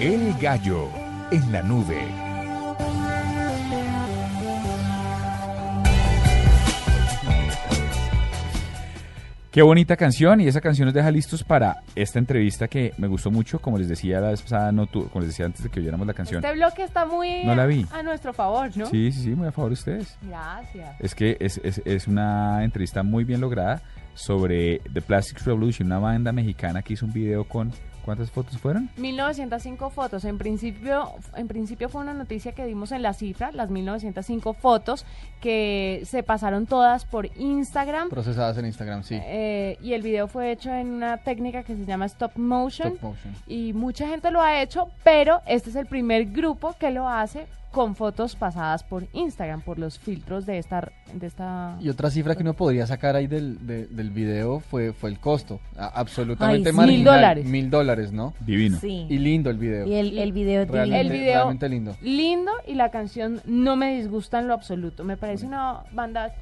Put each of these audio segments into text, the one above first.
El gallo en la nube. Qué bonita canción y esa canción nos deja listos para esta entrevista que me gustó mucho, como les decía la vez pasada, no tu- como les decía antes de que oyéramos la canción. Este bloque está muy No la vi. a nuestro favor, ¿no? Sí, sí, sí, muy a favor de ustedes. Gracias. Es que es, es, es una entrevista muy bien lograda sobre The Plastic Revolution, una banda mexicana que hizo un video con... ¿Cuántas fotos fueron? 1905 fotos. En principio, en principio fue una noticia que dimos en la cifra, las 1905 fotos que se pasaron todas por Instagram. Procesadas en Instagram, sí. eh, y el video fue hecho en una técnica que se llama stop motion. Stop motion. Y mucha gente lo ha hecho, pero este es el primer grupo que lo hace con fotos pasadas por Instagram, por los filtros de esta... De esta Y otra cifra que uno podría sacar ahí del, de- del video fue, fue el costo. A- absolutamente Ay, sí. marginal. Mil dólares. Mil dólares, ¿no? Divino. Sí. Y lindo el video. Y el, el video es realmente, El divino. video- realmente lindo. lindo y la canción no me disgusta en lo absoluto. Me parece una banda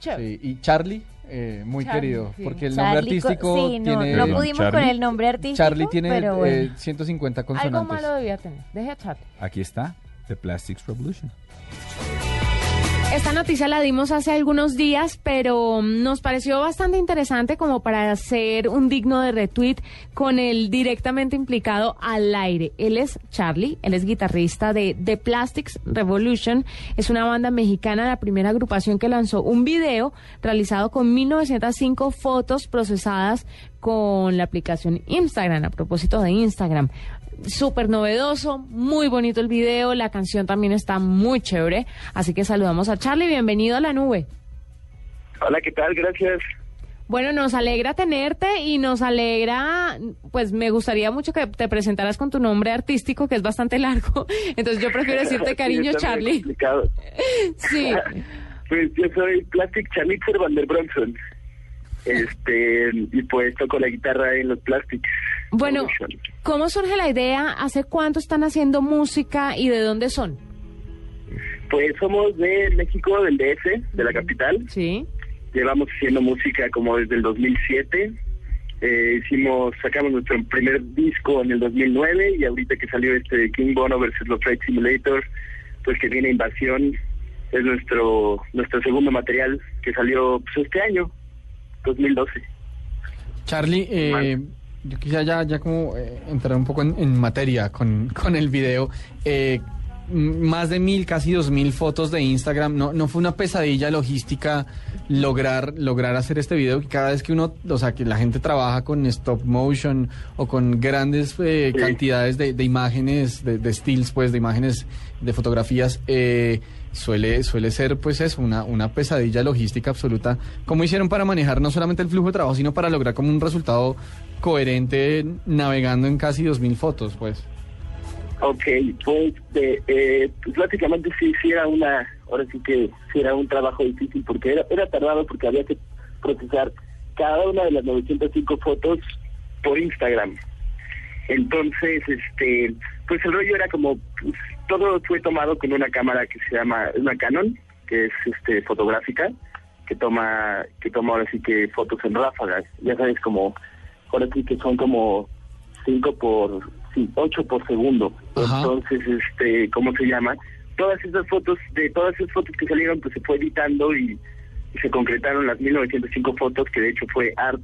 chévere. Sí, y Charlie, eh, muy Charlie, querido, sí. porque el nombre Charlie artístico sí, no, tiene... no pudimos Charlie. con el nombre artístico. Charlie tiene pero eh, bueno. 150 Algo consonantes. malo debía tener. Deje a Charlie. Aquí está The Plastics Revolution. Esta noticia la dimos hace algunos días, pero nos pareció bastante interesante como para hacer un digno de retweet con el directamente implicado al aire. Él es Charlie, él es guitarrista de The Plastics Revolution. Es una banda mexicana, la primera agrupación que lanzó un video realizado con 1905 fotos procesadas con la aplicación Instagram, a propósito de Instagram súper novedoso, muy bonito el video, la canción también está muy chévere, así que saludamos a Charlie, bienvenido a la nube. Hola, ¿qué tal? Gracias. Bueno, nos alegra tenerte y nos alegra, pues me gustaría mucho que te presentaras con tu nombre artístico, que es bastante largo, entonces yo prefiero decirte cariño Sí, Charlie. complicado. Sí, Pues yo soy Plastic Charlitzer Van der Bronson. Este, y pues toco la guitarra en los Plastics. bueno. ¿cómo surge la idea? ¿Hace cuánto están haciendo música y de dónde son? Pues somos de México, del DF, de la capital. Sí. Llevamos haciendo música como desde el 2007. Eh, hicimos, sacamos nuestro primer disco en el 2009 y ahorita que salió este King Bono versus los Flight Simulator, pues que viene Invasión, es nuestro nuestro segundo material que salió pues, este año, 2012. Charlie, eh, yo quisiera ya, ya como eh, entrar un poco en, en materia con, con el video. Eh, más de mil, casi dos mil fotos de Instagram. No, no fue una pesadilla logística lograr, lograr hacer este video. Cada vez que uno, o sea, que la gente trabaja con stop motion o con grandes eh, Sí. cantidades de, de imágenes, de, de stills, pues, de imágenes, de fotografías, eh, suele, suele ser, pues, eso, una, una pesadilla logística absoluta. ¿Cómo hicieron para manejar no solamente el flujo de trabajo, sino para lograr como un resultado coherente navegando en casi dos mil fotos, pues? Ok, pues, de, eh, pues básicamente sí, sí era una, ahora sí que sí era un trabajo difícil porque era, era tardado porque había que procesar cada una de las 905 fotos por Instagram. Entonces, este, pues el rollo era como, pues, todo fue tomado con una cámara que se llama, una Canon, que es este fotográfica, que toma, que toma ahora sí que fotos en ráfagas, ya sabes como, ahora sí que son como 5 por, sí, 8 por segundo. Ajá. Entonces, este, ¿cómo se llama? Todas esas fotos, de todas esas fotos que salieron, pues se fue editando y, y se concretaron las 1905 fotos, que de hecho fue Art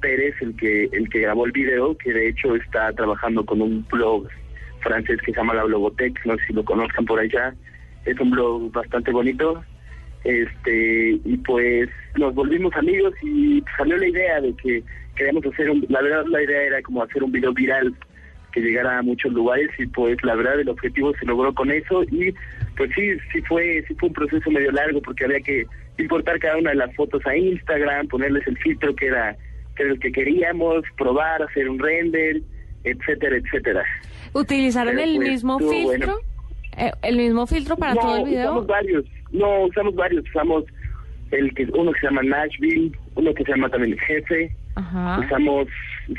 Pérez el que el que grabó el video, que de hecho está trabajando con un blog francés que se llama La Blogotech, no sé si lo conozcan por allá. Es un blog bastante bonito. Este, y pues nos volvimos amigos y salió la idea de que queríamos hacer un, la verdad la idea era como hacer un video viral que llegara a muchos lugares y pues la verdad el objetivo se logró con eso y pues sí, sí fue, sí fue un proceso medio largo porque había que importar cada una de las fotos a Instagram, ponerles el filtro que era, que era el que queríamos, probar, hacer un render, etcétera, etcétera. ¿Utilizaron Pero, el pues, mismo filtro? bueno. Eh, ¿El mismo filtro para no, todo el video? varios, no, usamos varios, usamos el que uno que se llama Nashville, uno que se llama también Jefe, Ajá. usamos,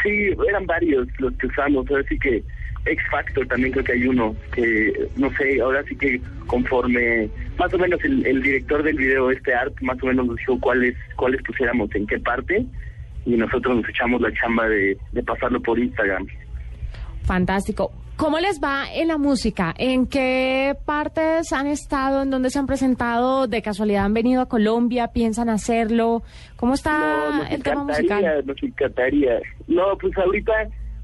sí, eran varios los que usamos, ahora sí que X Factor también creo que hay uno, que no sé, ahora sí que conforme, más o menos el, el director del video, este art, más o menos nos dijo cuáles, cuáles pusiéramos en qué parte, y nosotros nos echamos la chamba de, de pasarlo por Instagram. Fantástico. ¿Cómo les va en la música? ¿En qué partes han estado? ¿En dónde se han presentado? ¿De casualidad han venido a Colombia? ¿Piensan hacerlo? ¿Cómo está No, el tema encantaría, musical? Nos encantaría. No, pues ahorita,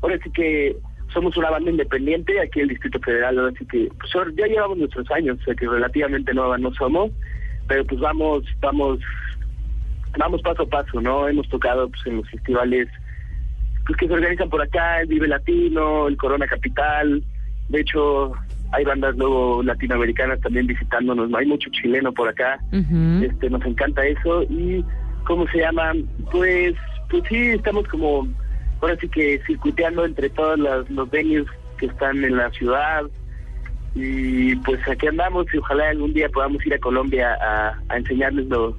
ahora sí que somos una banda independiente aquí en el Distrito Federal, ahora sí que pues ya llevamos nuestros años, o sea que relativamente nueva no somos, pero pues vamos, vamos, vamos paso a paso, ¿no? Hemos tocado pues en los festivales pues que se organizan por acá, el Vive Latino, el Corona Capital, de hecho hay bandas luego latinoamericanas también visitándonos, ¿no? Hay mucho chileno por acá, este nos encanta eso. Y cómo se llama pues pues sí estamos como ahora sí que circuiteando entre todos las, los venues que están en la ciudad. Y pues aquí andamos y ojalá algún día podamos ir a Colombia a, a enseñarles lo,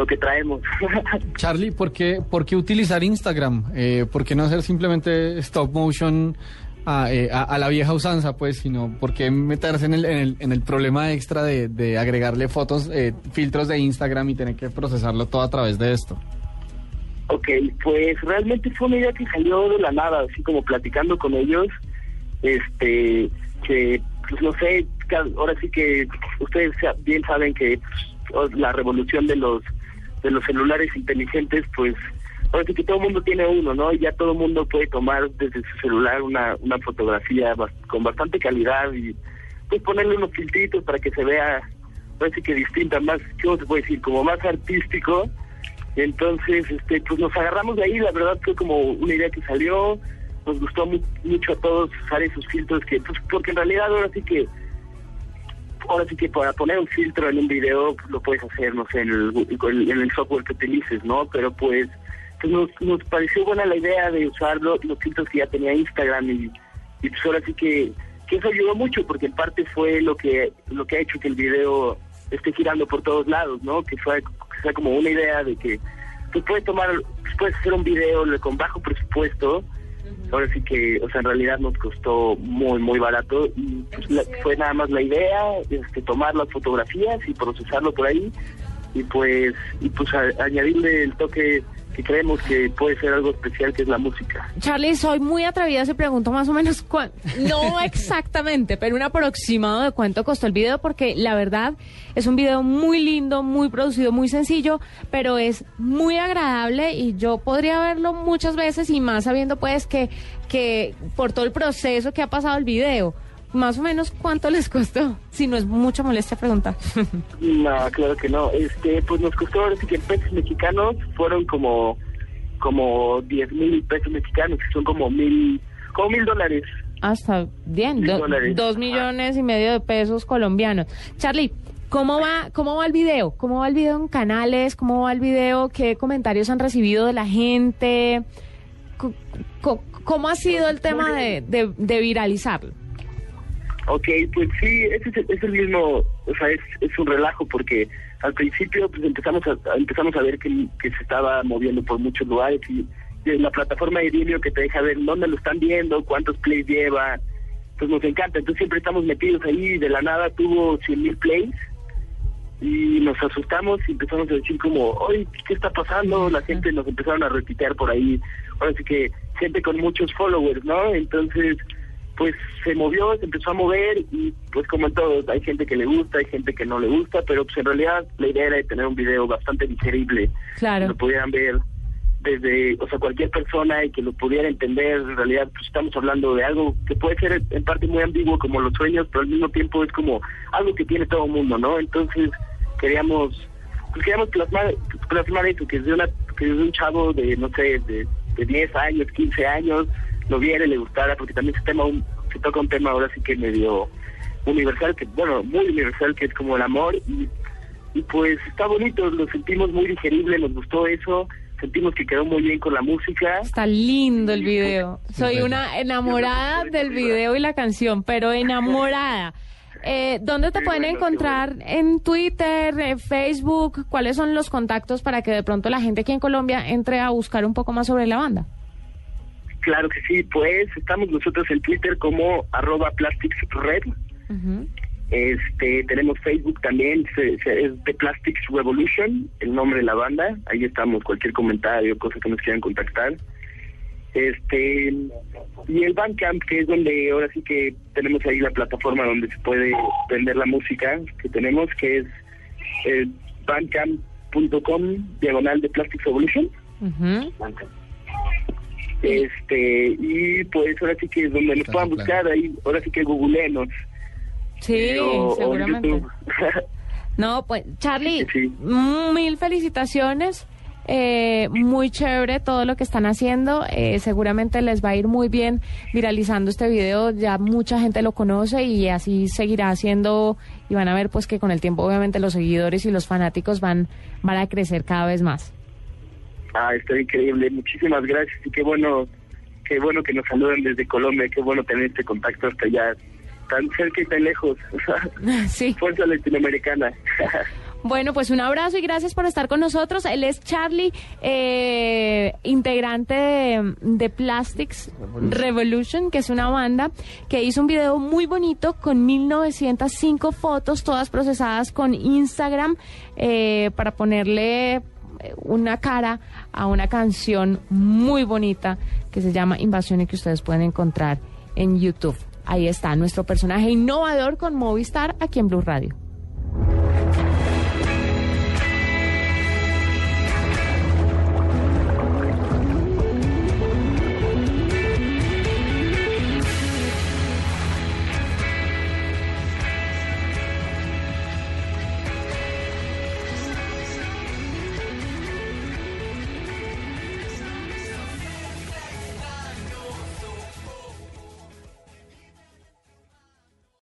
lo que traemos Charlie, ¿por qué, por qué utilizar Instagram? Eh, ¿Por qué no hacer simplemente stop motion a, eh, a- a la vieja usanza, pues, sino por qué meterse en el, en el, en el problema extra de, de agregarle fotos, eh, filtros de Instagram y tener que procesarlo todo a través de esto? Ok, pues realmente fue una idea que salió de la nada, así como platicando con ellos, este, que, pues no sé, ahora sí que ustedes bien saben que pues, la revolución de los de los celulares inteligentes, pues ahora sí que todo el mundo tiene uno, ¿no? Y ya todo el mundo puede tomar desde su celular una, una fotografía con bastante calidad y pues ponerle unos filtritos para que se vea, sí que distinta, más, ¿cómo se puede decir? Como más artístico. Entonces, este, pues nos agarramos de ahí, la verdad fue como una idea que salió, nos gustó mu- mucho a todos usar esos filtros que, pues, porque en realidad ahora sí que, ahora sí que para poner un filtro en un video pues, lo puedes hacer, no sé, en el, en el software que utilices, ¿no? Pero pues, pues nos, nos pareció buena la idea de usar lo- los filtros que ya tenía Instagram y, y pues ahora sí que, que eso ayudó mucho porque en parte fue lo que, lo que ha hecho que el video esté girando por todos lados, ¿no? Que fue que sea como una idea de que tú puedes tomar, pues, puedes hacer un video con bajo presupuesto. Ahora sí que, o sea, en realidad nos costó muy, muy barato y pues, la- fue nada más la idea, este, tomar las fotografías y procesarlo por ahí y pues, y pues a- añadirle el toque que creemos que puede ser algo especial que es la música. Charlie, soy muy atrevida si pregunto más o menos cuánto, no exactamente, pero un aproximado de cuánto costó el video, porque la verdad es un video muy lindo, muy producido, muy sencillo, pero es muy agradable y yo podría verlo muchas veces y más sabiendo pues que, que por todo el proceso que ha pasado el video, más o menos cuánto les costó, si no es mucha molestia preguntar. No, claro que no. Este, pues nos costó ahora sí que en pesos mexicanos fueron como como 10 mil pesos mexicanos, que son como mil, como mil dólares. Hasta bien, do- dos millones y medio de pesos colombianos. Charlie, ¿cómo va, ¿cómo va el video? ¿Cómo va el video en canales? ¿Cómo va el video? ¿Qué comentarios han recibido de la gente? ¿Cómo ha sido el tema de, de, de viralizarlo? Ok, pues sí, ese es, el- es el mismo, o sea, es, es un relajo porque al principio pues empezamos a, empezamos a ver que, que se estaba moviendo por muchos lugares y, y la plataforma de Vimeo que te deja ver dónde lo están viendo, cuántos plays lleva, pues nos encanta, entonces siempre estamos metidos ahí, de la nada tuvo 100 mil plays y nos asustamos y empezamos a decir como, oye, ¿qué está pasando? La gente nos empezaron a repitear por ahí, ahora sí que gente con muchos followers, ¿no? Entonces, pues se movió, se empezó a mover y pues como en todo, hay gente que le gusta, hay gente que no le gusta, pero pues en realidad la idea era de tener un video bastante digerible, que Claro. lo pudieran ver desde, o sea, cualquier persona y que lo pudiera entender, en realidad pues estamos hablando de algo que puede ser en parte muy ambiguo como los sueños, pero al mismo tiempo es como algo que tiene todo el mundo, ¿no? Entonces queríamos, pues queríamos plasmar, plasmar eso, que desde, una, que desde un chavo de, no sé, de, de 10 años, 15 años, lo viera y le gustara, porque también se, tema un, se toca un tema ahora sí que medio universal, que bueno, muy universal, que es como el amor, y, y pues está bonito, lo sentimos muy digerible, nos gustó eso, sentimos que quedó muy bien con la música. Está lindo el video. Soy una enamorada del video y la canción, pero enamorada. Eh, ¿Dónde te pueden encontrar? ¿En Twitter, en Facebook? ¿Cuáles son los contactos para que de pronto la gente aquí en Colombia entre a buscar un poco más sobre la banda? Claro que sí, pues estamos nosotros en Twitter como arroba plasticsred, Ujú. Este, tenemos Facebook también, se- se- es The Plastics Revolution, el nombre de la banda. Ahí estamos, cualquier comentario, cosa que nos quieran contactar. Este y el Bandcamp, que es donde ahora sí que tenemos ahí la plataforma donde se puede vender la música que tenemos, que es eh, bandcamp.com diagonal de Plastic Evolution. Este, y pues ahora sí que es donde nos puedan buscar, ahí, ahora sí que googleenos. Sí, seguramente. no, pues Charlie, mil felicitaciones. Eh, muy chévere todo lo que están haciendo. Eh, seguramente les va a ir muy bien viralizando este video. Ya mucha gente lo conoce y así seguirá haciendo. Y van a ver pues que con el tiempo obviamente los seguidores y los fanáticos van, van a crecer cada vez más. Ah, está increíble. Muchísimas gracias y qué bueno, qué bueno que nos saluden desde Colombia. Qué bueno tener este contacto hasta allá, tan cerca y tan lejos. sí. Fuerza latinoamericana. Bueno, pues un abrazo y gracias por estar con nosotros. Él es Charlie, eh, integrante de, Plastics Revolution. que es una banda que hizo un video muy bonito con 1905 fotos, todas procesadas con Instagram, eh, para ponerle una cara a una canción muy bonita que se llama Invasión y que ustedes pueden encontrar en YouTube. Ahí está nuestro personaje innovador con Movistar aquí en Blue Radio.